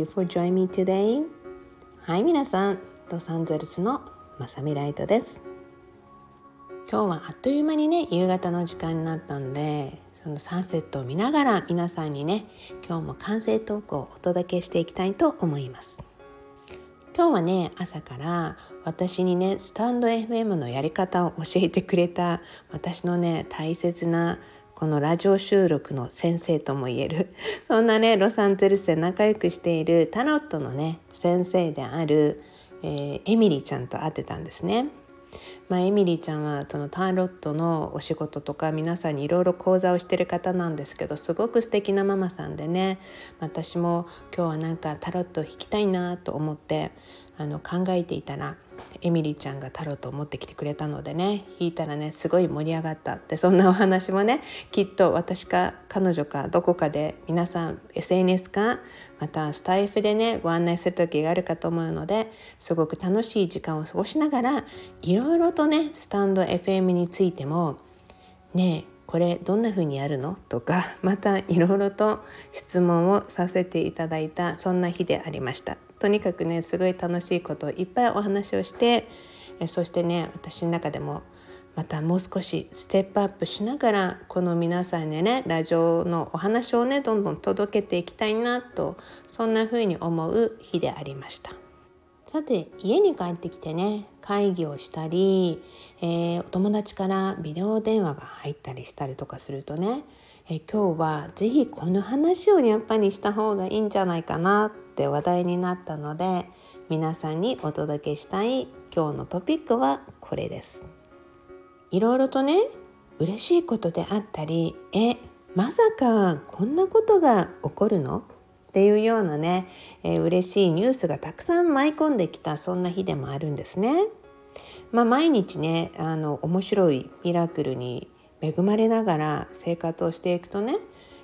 you for joining me today. はい皆さん、ロサンゼルスのまさみライトです。今日はあっという間にね夕方の時間になったんでそのサンセットを見ながら皆さんにね今日も完成トークをお届けしていきたいと思います。今日はね朝から私にねスタンド FM のやり方を教えてくれた私のね大切なこのラジオ収録の先生とも言える そんなねロサンゼルスで仲良くしているタロットのね先生である、えー、エミリーちゃんと会ってたんですね。まあ、エミリーちゃんはそのタロットのお仕事とか皆さんにいろいろ講座をしてる方なんですけどすごく素敵なママさんでね私も今日はなんかタロットを弾きたいなと思ってあの考えていたらエミリーちゃんがタロットを持ってきてくれたのでね弾いたらねすごい盛り上がったってそんなお話もね きっと私か彼女かどこかで皆さん SNS かまたスタイフでねご案内する時があるかと思うのですごく楽しい時間を過ごしながらいろいろとねスタンド FM についてもねえこれどんな風にやるの？とかまたいろいろと質問をさせていただいたそんな日でありました。とにかくねすごい楽しいことをいっぱいお話をしてえそしてね私の中でもまたもう少しステップアップしながらこの皆さんにねラジオのお話をねどんどん届けていきたいなとそんな風に思う日でありました。さて家に帰ってきてね会議をしたり、えー、お友達からビデオ電話が入ったりしたりとかするとねえ今日は是非この話をやっぱりした方がいいんじゃないかなって話題になったので皆さんにお届けしたい今日のトピックはこれです。いろいろとね嬉しいことであったりえまさかこんなことが起こるの？っていうようなね、えー、嬉しいニュースがたくさん舞い込んできたそんな日でもあるんですね。まあ、毎日ねあの面白いミラクルに恵まれながら生活をしていくとね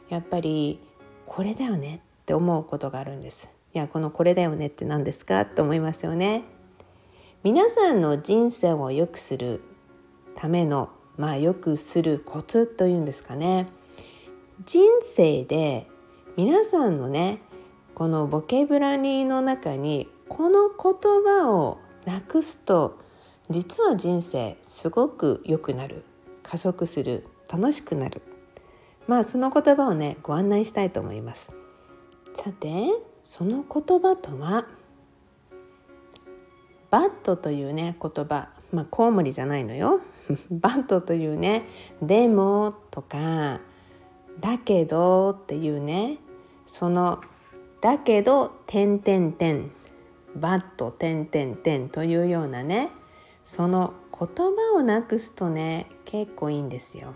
やっぱりこれだよねって思うことがあるんです。いやこのこれだよねって何ですかって思いますよね。皆さんの人生を良くするためのまあ良くするコツというんですかね人生で皆さんのねこのボケブラニーの中にこの言葉をなくすと実は人生すごく良くなる加速する楽しくなる。まあその言葉をねご案内したいと思います。さてその言葉とはバットというね言葉。まあコウモリじゃないのよ。バットというねでもとかだけどっていうねそのだけど点点点バット点点点というようなねその言葉をなくすとね結構いいんですよ。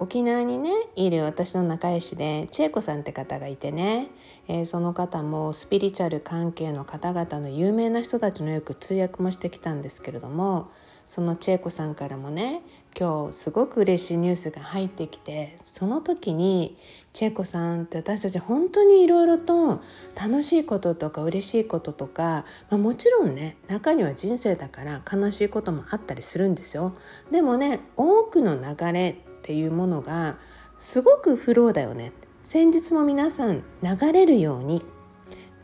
沖縄にねいる私の仲良しで千恵子さんって方がいてね、えー、その方もスピリチュアル関係の方々の有名な人たちのよく通訳もしてきたんですけれどもその千恵子さんからもね今日すごく嬉しいニュースが入ってきてその時に千恵子さんって私たち本当にいろいろと楽しいこととか嬉しいこととか、まあ、もちろんね中には人生だから悲しいこともあったりするんですよ。でもね多くの流れっていうものがすごくフローだよね。先日も皆さん流れるように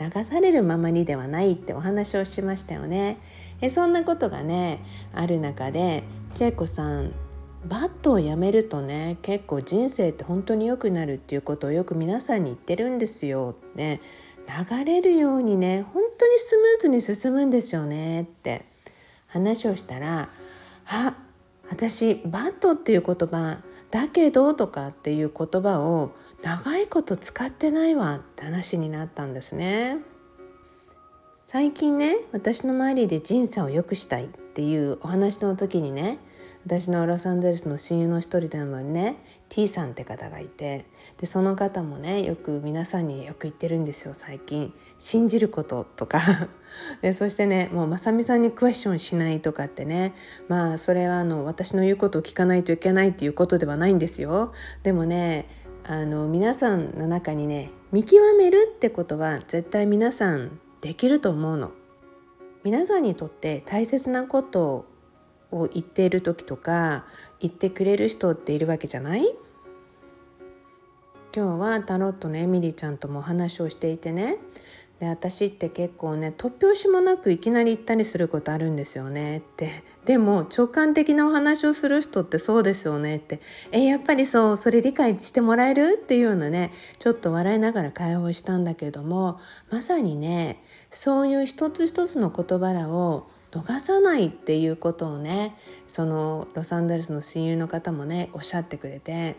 流されるままにではないってお話をしましたよね。えそんなことがねある中でチェコさんバットをやめるとね結構人生って本当に良くなるっていうことをよく皆さんに言ってるんですよ。ね。流れるようにね本当にスムーズに進むんですよね。って話をしたら「あ私バットっていう言葉だけど」とかっていう言葉を長いこと使ってないわって話になったんですね。最近ね私の周りで人生を良くしたいっていうお話の時にね私のロサンゼルスの親友の一人でもね T さんって方がいてでその方もねよく皆さんによく言ってるんですよ最近。信じることとか。でそしてねもうまさみさんにクエスチョンしないとかってねまあそれはあの私の言うことを聞かないといけないっていうことではないんですよ。でもねあの皆さんの中にね見極めるってことは絶対皆さんできると思うの。皆さんにとって大切なことを言っている時とか言ってくれる人っているわけじゃない？今日はタロットのエミリーちゃんともお話をしていてねで私って結構ね突拍子もなくいきなり言ったりすることあるんですよね。って。でも直感的なお話をする人ってそうですよね。って。えやっぱりそうそれ理解してもらえる？っていうようなねちょっと笑いながら会話をしたんだけどもまさにねそういう一つ一つの言葉らを逃さないっていうことをねそのロサンゼルスの親友の方もねおっしゃってくれて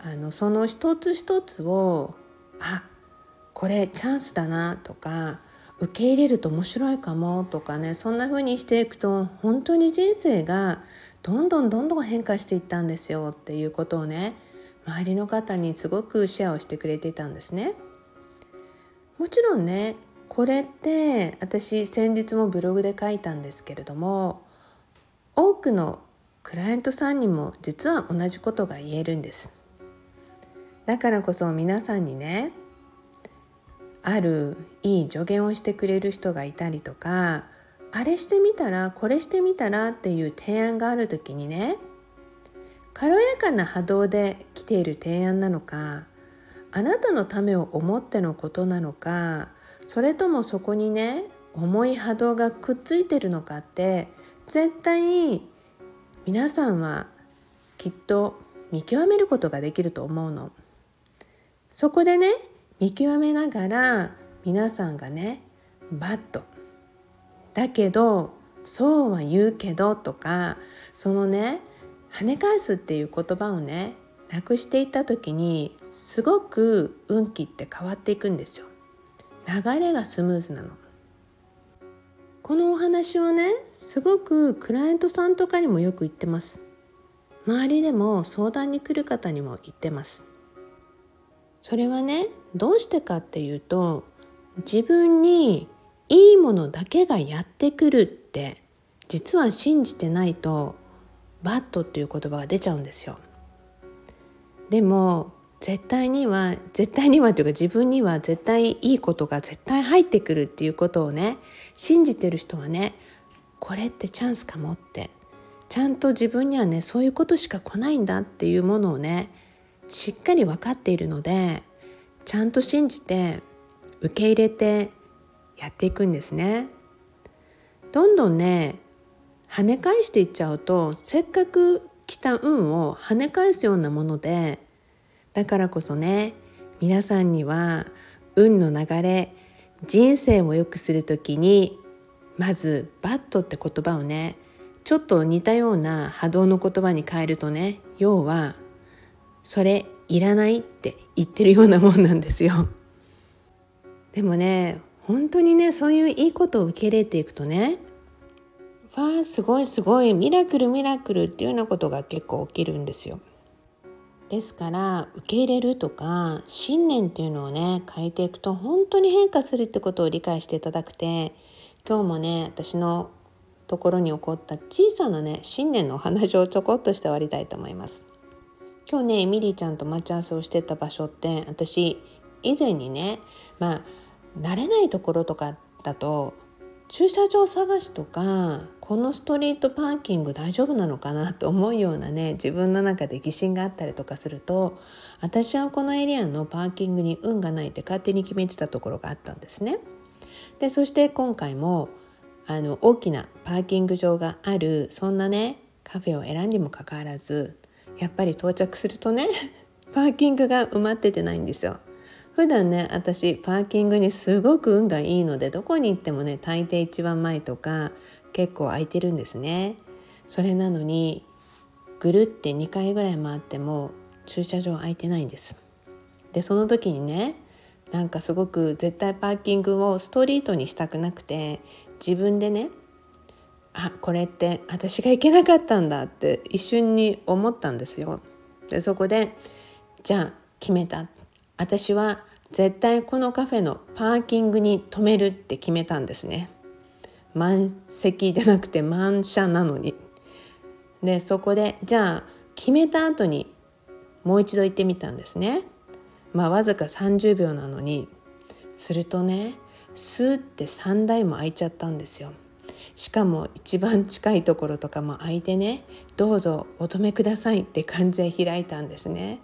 あのその一つ一つをあこれチャンスだなとか受け入れると面白いかもとかねそんな風にしていくと本当に人生がどんどんどんどん変化していったんですよっていうことをね周りの方にすごくシェアをしてくれていたんですね。もちろんねこれって私先日もブログで書いたんですけれども多くのクライアントさんにも実は同じことが言えるんです。だからこそ皆さんにねあるいい助言をしてくれる人がいたりとかあれしてみたらこれしてみたらっていう提案がある時にね軽やかな波動で来ている提案なのかあなたのためを思ってのことなのかそれともそこにね重い波動がくっついてるのかって絶対皆さんはきっと見極めることができると思うの。そこでね見極めながら皆さんがねバッとだけどそうは言うけどとかそのね跳ね返すっていう言葉をねなくしていった時にすごく運気って変わっていくんですよ。流れがスムーズなの。このお話はねすごくクライアントさんとかにもよく言ってます。周りでも相談に来る方にも言ってます。それはねどうしてかっていうと自分にいいものだけがやってくるって実は信じてないとバットっていう言葉が出ちゃうんですよ。でも絶対には絶対にはというか自分には絶対いいことが絶対入ってくるっていうことをね信じてる人はねこれってチャンスかもってちゃんと自分にはねそういうことしか来ないんだっていうものをねしっかり分かっているのでちゃんと信じて受け入れてやっていくんですね。どんどんね跳ね返していっちゃうとせっかく来た運を跳ね返すようなものでだからこそね皆さんには運の流れ人生を良くする時にまず「バット」って言葉をねちょっと似たような波動の言葉に変えるとね要はそれいらないって言ってるようなもんなんですよ。でもね本当にねそういういいことを受け入れていくとねわあすごいすごいミラクルミラクルっていうようなことが結構起きるんですよ。ですから受け入れるとか信念っていうのをね変えていくと本当に変化するってことを理解していただくて今日もね私のところに起こった小さなね信念のお話をちょこっとして終わりたいと思います。今日ねミリーちゃんと待ち合わせをしてた場所って私以前にねまあ慣れないところとかだと駐車場探しとかこのストリートパーキング大丈夫なのかなと思うようなね自分の中で疑心があったりとかすると私はこのエリアのパーキングに運がないって勝手に決めてたところがあったんですね。でそして今回もあの大きなパーキング場があるそんなねカフェを選んにもかかわらずやっぱり到着するとね パーキングが埋まっててないんですよ。普段ね私パーキングにすごく運がいいのでどこに行ってもね大抵一番前とか結構空いてるんですね。それなのにぐるって2回ぐらい回っても駐車場空いてないんです。でその時にねなんかすごく絶対パーキングをストリートにしたくなくて自分でねあこれって私が行けなかったんだって一瞬に思ったんですよ。でそこでじゃあ決めた私は絶対このカフェのパーキングに止めるって決めたんですね。満席じゃなくて満車なのに。でそこでじゃあ決めた後にもう一度行ってみたんですね。まあわずか30秒なのにするとねスーって3台も空いちゃったんですよ。しかも一番近いところとかも空いてねどうぞお止めくださいって感じで開いたんですね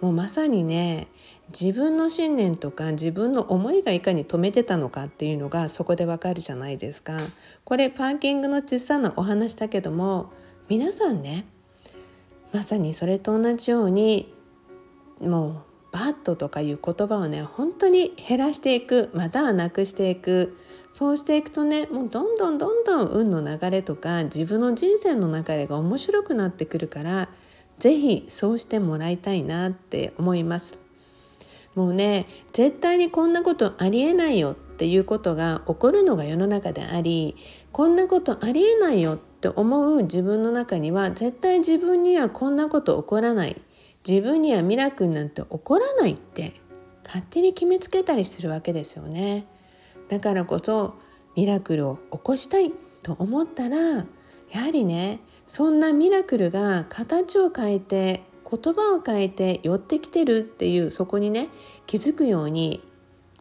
もうまさにね自分の信念とか自分の思いがいかに止めてたのかっていうのがそこでわかるじゃないですか。これパーキングの小さなお話だけども皆さんねまさにそれと同じようにもうバットとかいう言葉をね本当に減らしていくまたはなくしていくそうしていくとねもうどんどんどんどん運の流れとか自分の人生の流れが面白くなってくるから是非そうしてもらいたいなって思います。もうね絶対にこんなことありえないよっていうことが起こるのが世の中でありこんなことありえないよって思う自分の中には絶対自分にはこんなこと起こらない自分にはミラクルなんて起こらないって勝手に決めつけたりするわけですよね。だからこそミラクルを起こしたいと思ったらやはりねそんなミラクルが形を変えて言葉を変えて寄ってきてるっていうそこにね気づくように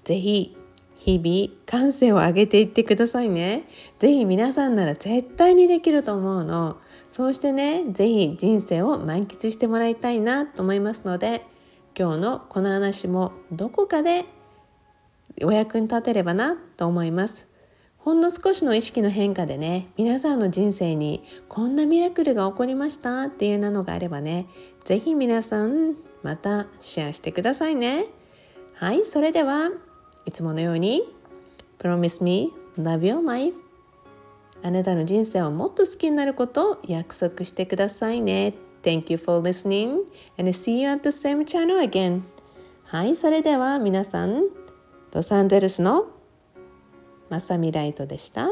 是非日々感性を上げていってくださいね。是非皆さんなら絶対にできると思うの。そうしてね是非人生を満喫してもらいたいなと思いますので今日のこの話もどこかでお役に立てればなと思いますほんの少しの意識の変化でね皆さんの人生にこんなミラクルが起こりましたっていうなのがあればね是非皆さんまたシェアしてくださいねはいそれではいつものように Promise me love your life あなたの人生をもっと好きになることを約束してくださいね。Thank you for listening and see you at the same channel again. はい、それでは皆さん、ロサンゼルスのマサミライトでした。